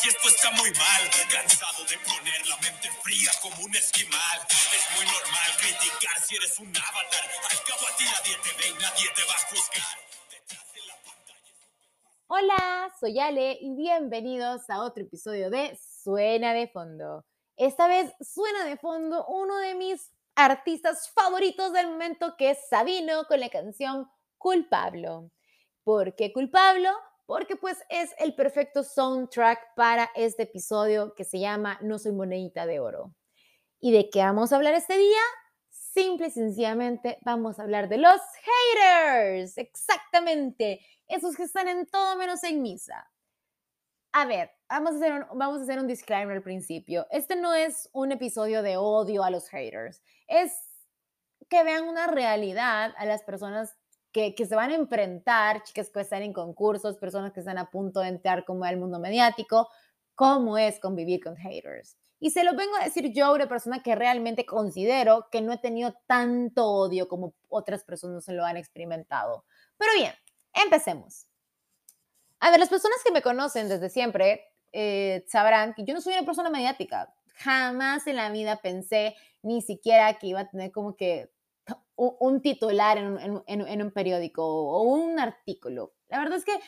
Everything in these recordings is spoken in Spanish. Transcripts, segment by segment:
si esto está muy mal. Cansado de poner la mente fría como un esquimal. Es muy normal criticar si eres un avatar. Al cabo a ti nadie te ve y nadie te va a juzgar. Hola, soy Ale y bienvenidos a otro episodio de Suena de Fondo. Esta vez suena de fondo uno de mis artistas favoritos del momento que es Sabino con la canción Culpablo. ¿Por qué Culpablo? Porque pues es el perfecto soundtrack para este episodio que se llama No soy monedita de oro. ¿Y de qué vamos a hablar este día? Simple y sencillamente vamos a hablar de los haters. Exactamente. Esos que están en todo menos en misa. A ver, vamos a, hacer un, vamos a hacer un disclaimer al principio. Este no es un episodio de odio a los haters. Es que vean una realidad a las personas que, que, se van a enfrentar, chicas que están en concursos, personas que están a punto de entrar como al mundo mediático, cómo es convivir con haters. Y se lo vengo a decir yo, una persona que realmente considero que no he tenido tanto odio como otras personas se lo han experimentado. Pero bien, empecemos. A ver, las personas que me conocen desde siempre eh, sabrán que yo no soy una persona mediática. Jamás en la vida pensé ni siquiera que iba a tener como que un, titular en un, en un periódico o un artículo. La verdad es que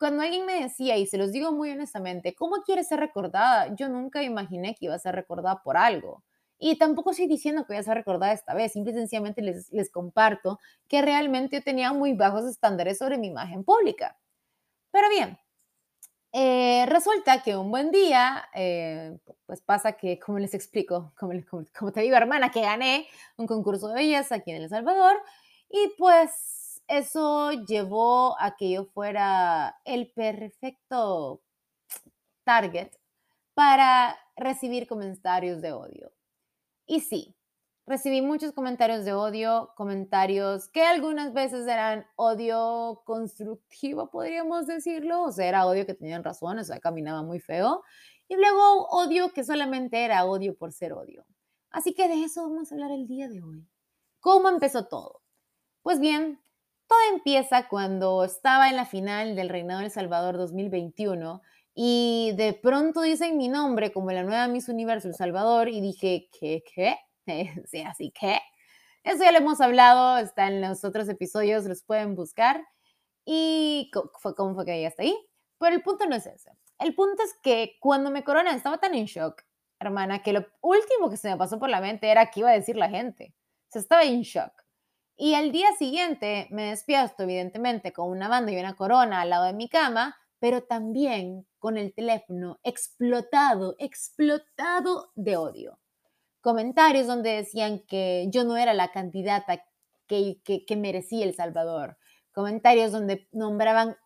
cuando alguien me decía, y se los digo muy honestamente, ¿cómo quieres ser recordada? Yo nunca imaginé que iba a ser recordada por algo. Y tampoco estoy diciendo que voy a ser recordada esta vez, simple y sencillamente les, les comparto que realmente yo tenía muy bajos estándares sobre mi imagen pública. Pero bien, eh, resulta que un buen día, eh, pues pasa que, como les explico, como, como, te digo, hermana, que gané un concurso de belleza aquí en El Salvador y pues eso llevó a que yo fuera el perfecto target para recibir comentarios de odio. Y sí, recibí muchos comentarios de odio, comentarios que algunas veces eran odio constructivo, podríamos decirlo, o sea, era odio que tenían razón, o sea, caminaba muy feo, y luego odio que solamente era odio por ser odio. Así que de eso vamos a hablar el día de hoy. ¿Cómo empezó todo? Pues bien, todo empieza cuando estaba en la final del Reinado del Salvador 2021 y de pronto dicen mi nombre como la nueva Miss Universo El Salvador y dije, ¿qué? ¿Qué? sí, así que eso ya lo hemos hablado, está en los otros episodios, los pueden buscar. Y cómo fue que ya está ahí. Pero el punto no es ese. El punto es que cuando me corona estaba tan en shock, hermana, que lo último que se me pasó por la mente era qué iba a decir la gente. O sea, estaba en shock. Y al día siguiente me despierto, evidentemente, con una banda y una corona al lado de mi cama, pero también con el teléfono explotado, explotado de odio comentarios donde decían que yo no era la candidata que, que, merecía El Salvador, comentarios donde nombraban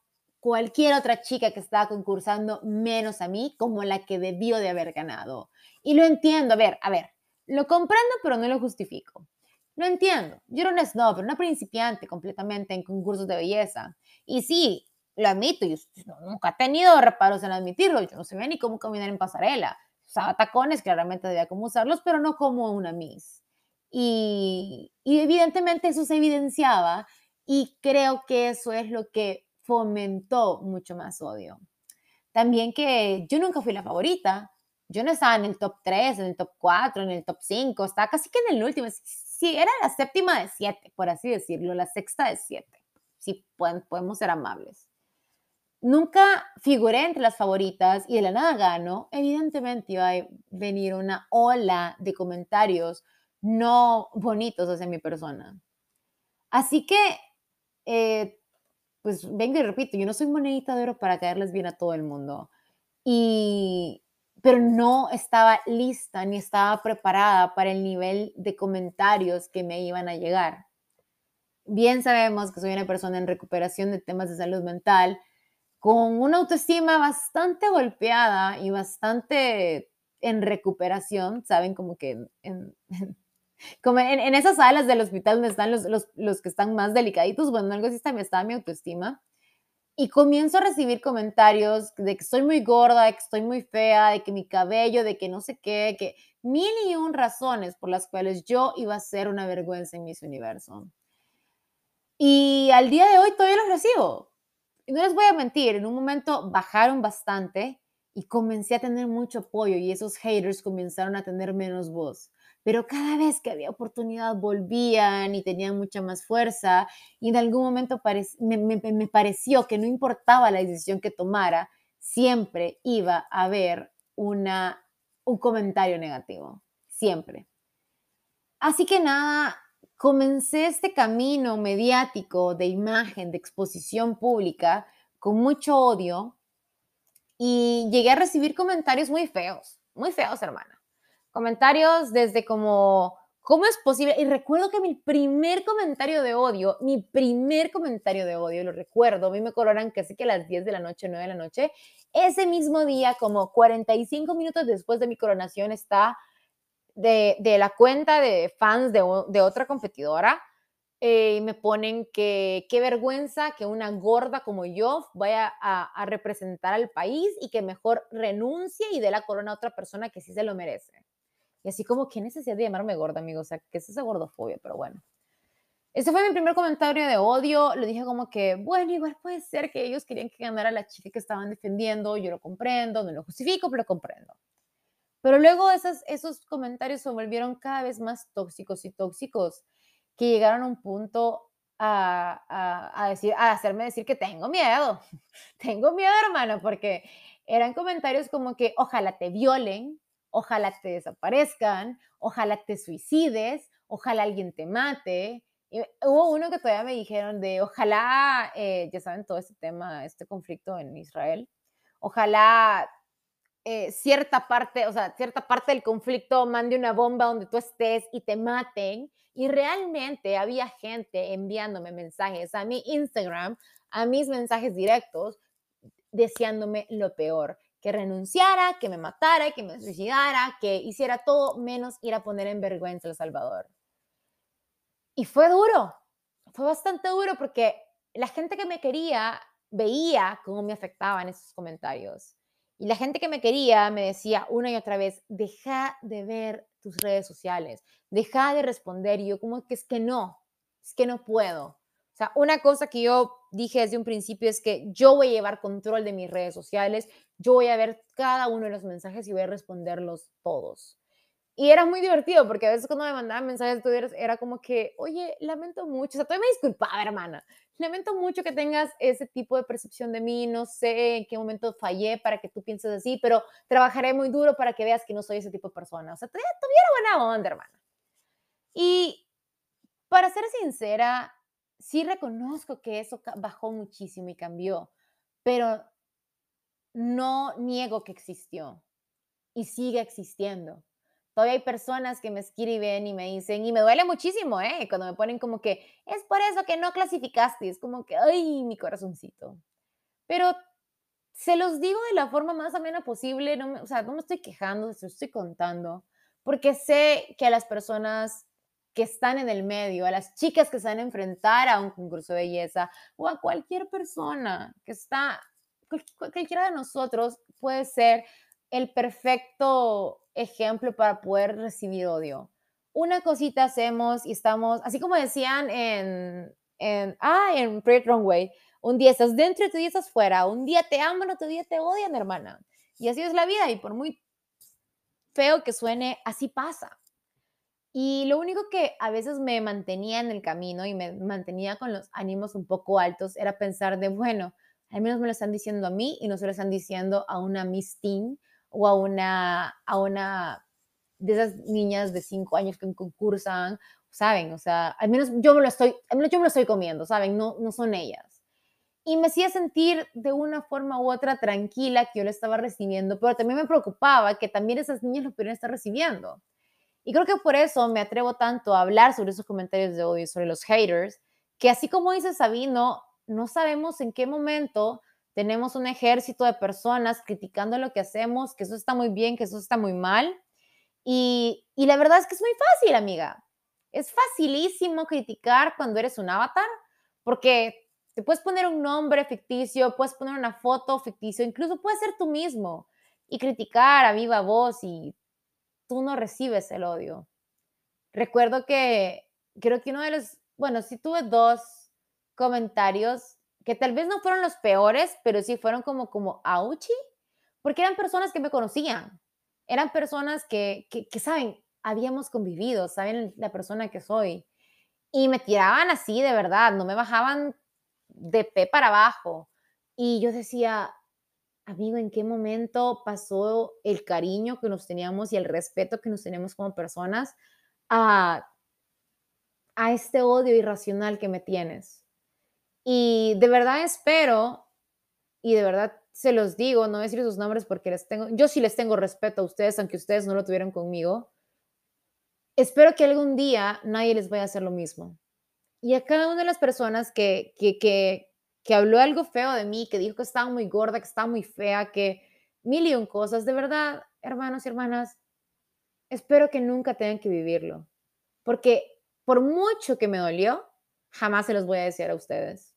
cualquier otra chica que estaba concursando menos a mí como la que debió de haber ganado. Y lo entiendo, a ver, a ver, lo comprendo pero no lo justifico. Lo entiendo, yo era una snob, una principiante completamente en concursos de belleza. Y sí, lo admito, yo nunca he tenido reparos en admitirlo, yo no sé ni cómo caminar en pasarela usaba tacones, claramente debía cómo usarlos, pero no como una Miss. Y, y evidentemente eso se evidenciaba y creo que eso es lo que fomentó mucho más odio. También que yo nunca fui la favorita, yo no estaba en el top 3, en el top 4, en el top 5, estaba casi que en el último, sí, era la séptima de 7, por así decirlo, la sexta de 7, si podemos ser amables nunca figuré entre las favoritas y de la nada gano, evidentemente iba a venir una ola de comentarios no bonitos hacia mi persona. Así que, eh, pues vengo y repito, yo no soy monedita de oro para caerles bien a todo el mundo. Y, pero no estaba lista ni estaba preparada para el nivel de comentarios que me iban a llegar. Bien sabemos que soy una persona en recuperación de temas de salud mental, con una autoestima bastante golpeada y bastante en recuperación, ¿saben? Como que en, en, esas salas del hospital donde están los, los, los, que están más delicaditos, bueno, algo así también estaba mi autoestima. Y comienzo a recibir comentarios de que soy muy gorda, de que estoy muy fea, de que mi cabello, de que no sé qué, que mil y un razones por las cuales yo iba a ser una vergüenza en mi universo. Y al día de hoy todavía los recibo no les voy a mentir, en un momento bajaron bastante y comencé a tener mucho apoyo y esos haters comenzaron a tener menos voz. Pero cada vez que había oportunidad volvían y tenían mucha más fuerza y en algún momento me, pareció que no importaba la decisión que tomara, siempre iba a haber una, un comentario negativo, siempre. Así que nada, comencé este camino mediático de imagen, de exposición pública, con mucho odio y llegué a recibir comentarios muy feos, muy feos, hermana. Comentarios desde como, ¿cómo es posible? Y recuerdo que mi primer comentario de odio, mi primer comentario de odio, lo recuerdo, a mí me coloran casi que a las 10 de la noche, 9 de la noche. Ese mismo día, como 45 minutos después de mi coronación, está de, de la cuenta de fans de, de otra competidora eh, me ponen que qué vergüenza que una gorda como yo vaya a, representar al país y que mejor renuncie y dé la corona a otra persona que sí se lo merece. Y así como, ¿qué necesidad de llamarme gorda, amigo? O sea, ¿qué es esa gordofobia? Pero bueno. Ese fue mi primer comentario de odio. Le dije como que, bueno, igual puede ser que ellos querían que ganara la chica que estaban defendiendo. Yo lo comprendo, no lo justifico, pero lo comprendo. Pero luego esos, esos comentarios se volvieron cada vez más tóxicos y tóxicos que llegaron a un punto a, decir, a hacerme decir que tengo miedo, tengo miedo, hermano, porque eran comentarios como que ojalá te violen, ojalá te desaparezcan, ojalá te suicides, ojalá alguien te mate. hubo uno que todavía me dijeron de ojalá, eh, ya saben todo este tema, este conflicto en Israel, ojalá eh, cierta parte, o sea, cierta parte del conflicto mande una bomba donde tú estés y te maten. Y realmente había gente enviándome mensajes a mi Instagram, a mis mensajes directos, deseándome lo peor, que renunciara, que me matara, que me suicidara, que hiciera todo menos ir a poner en vergüenza a El Salvador. Y fue duro, fue bastante duro porque la gente que me quería veía cómo me afectaban esos comentarios. Y la gente que me quería me decía una y otra vez, deja de ver tus redes sociales, deja de responder. Y yo como que es que no, es que no puedo. O sea, una cosa que yo dije desde un principio es que yo voy a llevar control de mis redes sociales, yo voy a ver cada uno de los mensajes y voy a responderlos todos. Y era muy divertido porque a veces cuando me mandaban mensajes Twitter era como que, oye, lamento mucho, o sea, todavía me disculpaba, hermana, lamento mucho que tengas ese tipo de percepción de mí, no sé en qué momento fallé para que tú pienses así, pero trabajaré muy duro para que veas que no soy ese tipo de persona. O sea, todavía tuviera buena onda, hermana. Y para ser sincera, sí reconozco que eso bajó muchísimo y cambió, pero no niego que existió y sigue existiendo Todavía hay personas que me escriben y me dicen, y me duele muchísimo, ¿eh? Cuando me ponen como que, es por eso que no clasificaste, es como que, ay, mi corazoncito. Pero se los digo de la forma más amena posible, no me, o sea, no me estoy quejando, se estoy contando, porque sé que a las personas que están en el medio, a las chicas que se van a enfrentar a un concurso de belleza o a cualquier persona que está, cualquiera de nosotros puede ser el perfecto ejemplo para poder recibir odio. Una cosita hacemos y estamos, así como decían en, en, ah, en Project Runway, un día estás dentro y otro día estás fuera, un día te aman, otro día te odian, hermana. Y así es la vida y por muy feo que suene, así pasa. Y lo único que a veces me mantenía en el camino y me mantenía con los ánimos un poco altos era pensar de, bueno, al menos me lo están diciendo a mí y no se lo están diciendo a una Miss Teen o a una, a una de esas niñas de cinco años que concursan, ¿saben? O sea, al menos yo me lo estoy, al menos yo me lo estoy comiendo, ¿saben? No, no son ellas. Y me hacía sentir de una forma u otra tranquila que yo lo estaba recibiendo, pero también me preocupaba que también esas niñas lo pudieran estar recibiendo. Y creo que por eso me atrevo tanto a hablar sobre esos comentarios de odio, sobre los haters, que así como dice Sabino, no sabemos en qué momento tenemos un ejército de personas criticando lo que hacemos, que eso está muy bien, que eso está muy mal. Y, la verdad es que es muy fácil, amiga. Es facilísimo criticar cuando eres un avatar, porque te puedes poner un nombre ficticio, puedes poner una foto ficticio, incluso puedes ser tú mismo y criticar a viva voz y tú no recibes el odio. Recuerdo que creo que uno de los, bueno, sí tuve dos comentarios que tal vez no fueron los peores, pero sí fueron como, como ouchy, porque eran personas que me conocían, eran personas que, que, que saben, habíamos convivido, saben la persona que soy. Y me tiraban así, de verdad, no me bajaban de pe para abajo. Y yo decía, amigo, ¿en qué momento pasó el cariño que nos teníamos y el respeto que nos tenemos como personas a, a este odio irracional que me tienes? Y de verdad espero, y de verdad se los digo, no voy a decir sus nombres porque les tengo, yo sí les tengo respeto a ustedes, aunque ustedes no lo tuvieron conmigo. Espero que algún día nadie les vaya a hacer lo mismo. Y a cada una de las personas que, que, que, que habló algo feo de mí, que dijo que estaba muy gorda, que estaba muy fea, que mil y un cosas. De verdad, hermanos y hermanas, espero que nunca tengan que vivirlo. Porque por mucho que me dolió, jamás se los voy a decir a ustedes.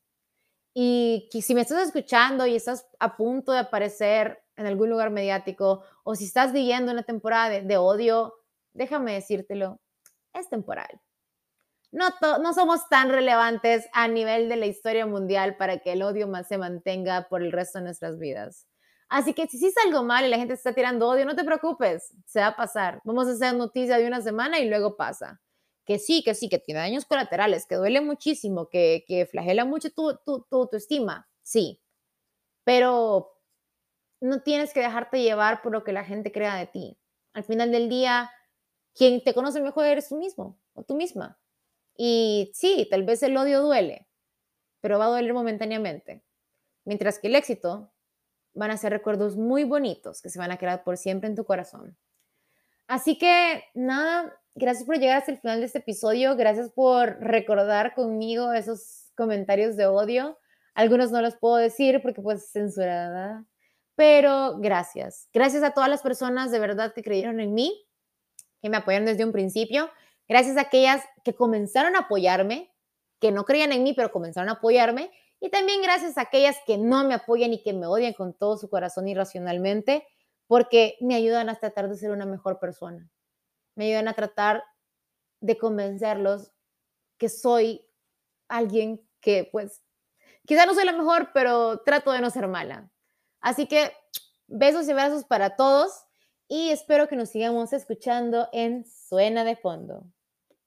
Y si me estás escuchando y estás a punto de aparecer en algún lugar mediático, o si estás viviendo una temporada de, de odio, déjame decírtelo, es temporal no, no somos tan relevantes a nivel de la historia mundial para que el odio más se mantenga por el resto de nuestras vidas. Así que si hiciste algo mal y la gente está tirando odio, no te preocupes, se va a pasar. Vamos a hacer noticia de una semana y luego pasa. Que sí, que sí, que tiene daños colaterales, que duele muchísimo, que, que flagela mucho tu, tu, tu, estima, sí. Pero no tienes que dejarte llevar por lo que la gente crea de ti. Al final del día, quien te conoce mejor eres tú mismo o tú misma. Y sí, tal vez el odio duele, pero va a doler momentáneamente. Mientras que el éxito van a ser recuerdos muy bonitos que se van a quedar por siempre en tu corazón. Así que nada, gracias por llegar hasta el final de este episodio, gracias por recordar conmigo esos comentarios de odio. Algunos no los puedo decir porque pues censurada, pero gracias. Gracias a todas las personas de verdad que creyeron en mí, que me apoyaron desde un principio Gracias a aquellas que comenzaron a apoyarme, que no creían en mí, pero comenzaron a apoyarme. Y también gracias a aquellas que no me apoyan y que me odian con todo su corazón irracionalmente, porque me ayudan a tratar de ser una mejor persona. Me ayudan a tratar de convencerlos que soy alguien que, pues, quizá no soy la mejor, pero trato de no ser mala. Así que besos y abrazos para todos y espero que nos sigamos escuchando en Suena de Fondo.